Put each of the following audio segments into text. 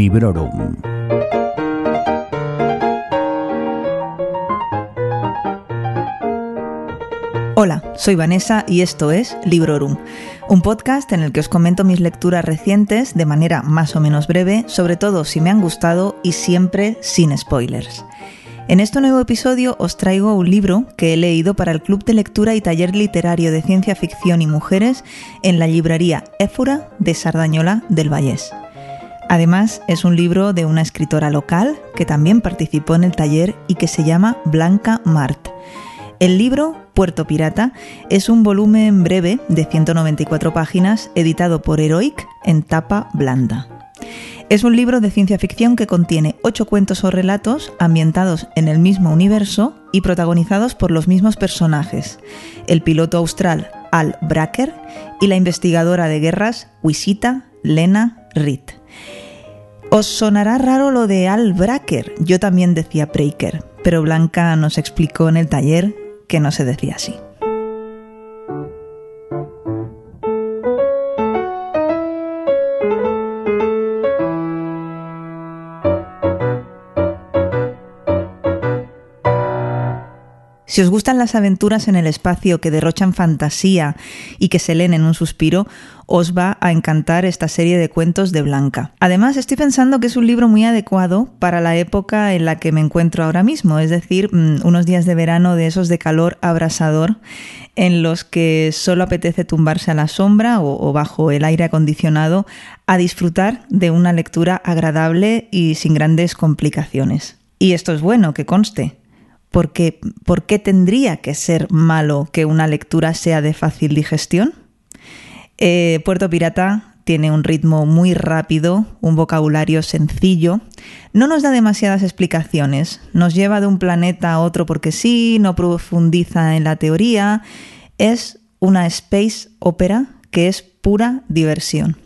Librorum. Hola, soy Vanessa y esto es Librorum, un podcast en el que os comento mis lecturas recientes de manera más o menos breve, sobre todo si me han gustado y siempre sin spoilers. En este nuevo episodio os traigo un libro que he leído para el Club de Lectura y Taller Literario de Ciencia Ficción y Mujeres en la librería Éfura de Sardañola del Vallés. Además, es un libro de una escritora local que también participó en el taller y que se llama Blanca Mart. El libro Puerto Pirata es un volumen breve de 194 páginas editado por Heroic en tapa blanda. Es un libro de ciencia ficción que contiene ocho cuentos o relatos ambientados en el mismo universo y protagonizados por los mismos personajes, el piloto austral Al Bracker y la investigadora de guerras Wisita Lena Reed. Os sonará raro lo de Al Bracker, yo también decía Breaker, pero Blanca nos explicó en el taller que no se decía así. Si os gustan las aventuras en el espacio que derrochan fantasía y que se leen en un suspiro, os va a encantar esta serie de cuentos de Blanca. Además, estoy pensando que es un libro muy adecuado para la época en la que me encuentro ahora mismo, es decir, mm, unos días de verano de esos de calor abrasador en los que solo apetece tumbarse a la sombra o, bajo el aire acondicionado a disfrutar de una lectura agradable y sin grandes complicaciones. Y esto es bueno, que conste porque ¿por qué tendría que ser malo que una lectura sea de fácil digestión? Eh, Puerto Pirata tiene un ritmo muy rápido, un vocabulario sencillo, no nos da demasiadas explicaciones, nos lleva de un planeta a otro porque sí, no profundiza en la teoría, es una space opera que es pura diversión.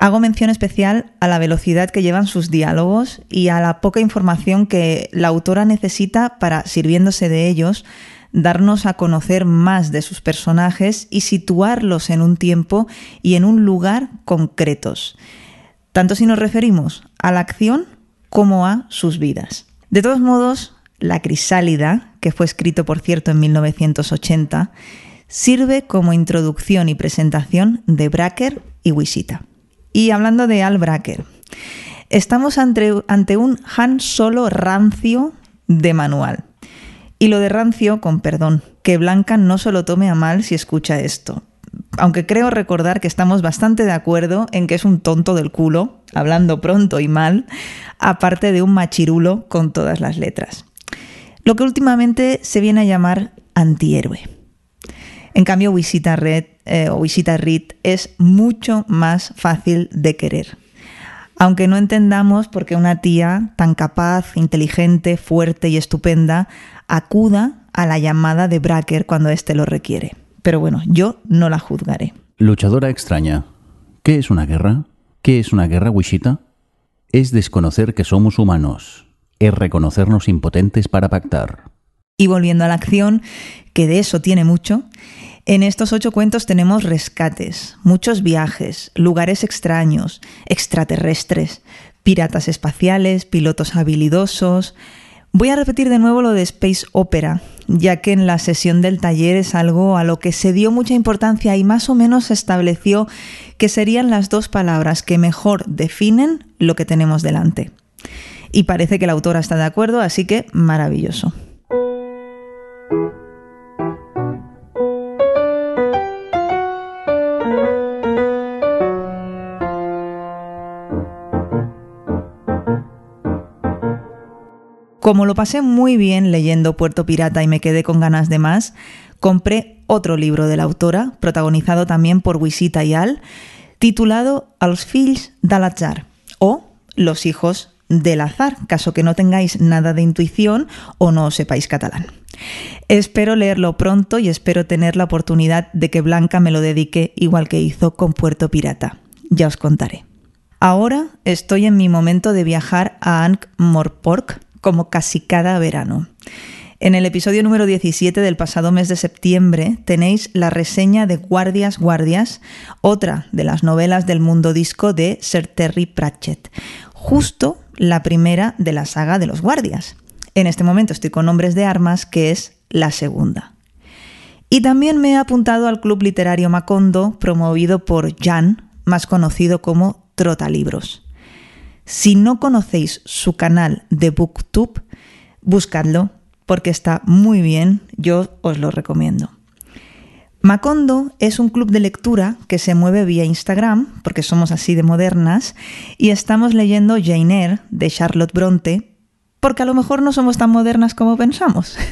Hago mención especial a la velocidad que llevan sus diálogos y a la poca información que la autora necesita para, sirviéndose de ellos, darnos a conocer más de sus personajes y situarlos en un tiempo y en un lugar concretos, tanto si nos referimos a la acción como a sus vidas. De todos modos, La Crisálida, que fue escrito por cierto en 1980, sirve como introducción y presentación de Bracker y Wisita. Y hablando de Al Bracker, estamos ante, un Han Solo rancio de manual. Y lo de rancio, con perdón, que Blanca no se lo tome a mal si escucha esto. Aunque creo recordar que estamos bastante de acuerdo en que es un tonto del culo, hablando pronto y mal, aparte de un machirulo con todas las letras. Lo que últimamente se viene a llamar antihéroe. En cambio, Visita Red eh, o Visita Reed es mucho más fácil de querer. Aunque no entendamos por qué una tía tan capaz, inteligente, fuerte y estupenda acuda a la llamada de Bracker cuando éste lo requiere. Pero bueno, yo no la juzgaré. Luchadora extraña. ¿Qué es una guerra? ¿Qué es una guerra, Wishita? Es desconocer que somos humanos. Es reconocernos impotentes para pactar. Y volviendo a la acción, que de eso tiene mucho, en estos ocho cuentos tenemos rescates, muchos viajes, lugares extraños, extraterrestres, piratas espaciales, pilotos habilidosos. Voy a repetir de nuevo lo de Space Opera, ya que en la sesión del taller es algo a lo que se dio mucha importancia y más o menos se estableció que serían las dos palabras que mejor definen lo que tenemos delante. Y parece que la autora está de acuerdo, así que maravilloso. Como lo pasé muy bien leyendo Puerto Pirata y me quedé con ganas de más, compré otro libro de la autora, protagonizado también por Wisita y Al, titulado Els fills de l'azar o Los hijos del azar, caso que no tengáis nada de intuición o no sepáis catalán. Espero leerlo pronto y espero tener la oportunidad de que Blanca me lo dedique igual que hizo con Puerto Pirata. Ya os contaré. Ahora estoy en mi momento de viajar a Ankh-Morpork, como casi cada verano. En el episodio número 17 del pasado mes de septiembre tenéis la reseña de Guardias Guardias, otra de las novelas del mundo disco de Sir Terry Pratchett, justo la primera de la saga de los guardias. En este momento estoy con Hombres de Armas, que es la segunda. Y también me he apuntado al Club Literario Macondo, promovido por Jan, más conocido como Trotalibros. Si no conocéis su canal de Booktube, buscadlo porque está muy bien, yo os lo recomiendo. Macondo es un club de lectura que se mueve vía Instagram, porque somos así de modernas, y estamos leyendo Jane Eyre de Charlotte Bronte, porque a lo mejor no somos tan modernas como pensamos.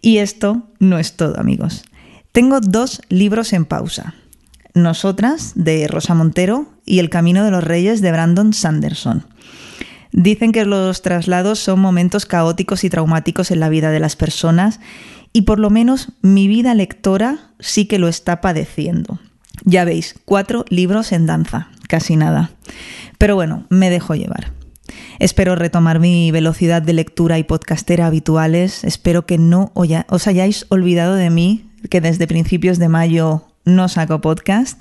Y esto no es todo, amigos. Tengo dos libros en pausa. Nosotras, de Rosa Montero, y El Camino de los Reyes, de Brandon Sanderson. Dicen que los traslados son momentos caóticos y traumáticos en la vida de las personas y por lo menos mi vida lectora sí que lo está padeciendo. Ya veis, cuatro libros en danza, casi nada. Pero bueno, me dejo llevar. Espero retomar mi velocidad de lectura y podcastera habituales. Espero que no os hayáis olvidado de mí, que desde principios de mayo no saco podcast.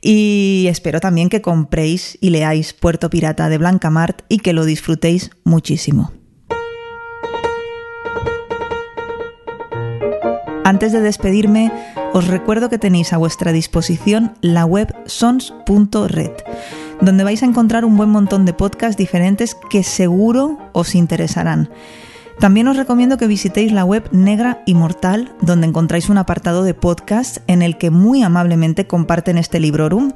Y espero también que compréis y leáis Puerto Pirata de Blanca Mart y que lo disfrutéis muchísimo. Antes de despedirme, os recuerdo que tenéis a vuestra disposición la web sons.red donde vais a encontrar un buen montón de podcasts diferentes que seguro os interesarán. También os recomiendo que visitéis la web Negra Inmortal, donde encontráis un apartado de podcast en el que muy amablemente comparten este librorum,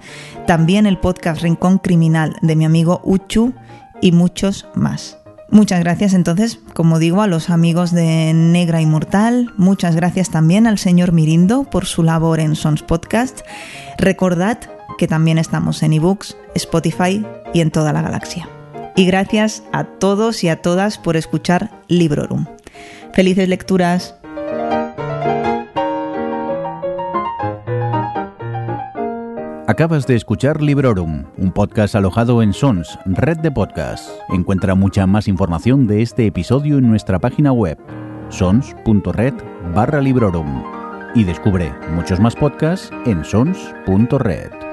también el podcast Rincón Criminal de mi amigo Uchu y muchos más. Muchas gracias entonces, como digo, a los amigos de Negra Inmortal, muchas gracias también al señor Mirindo por su labor en Sons Podcast. Recordad que también estamos en ebooks, Spotify y en toda la galaxia. Y gracias a todos y a todas por escuchar Librorum. Felices lecturas. Acabas de escuchar Librorum, un podcast alojado en Sons, red de podcasts. Encuentra mucha más información de este episodio en nuestra página web, sons.red barra Librorum. Y descubre muchos más podcasts en sons.red.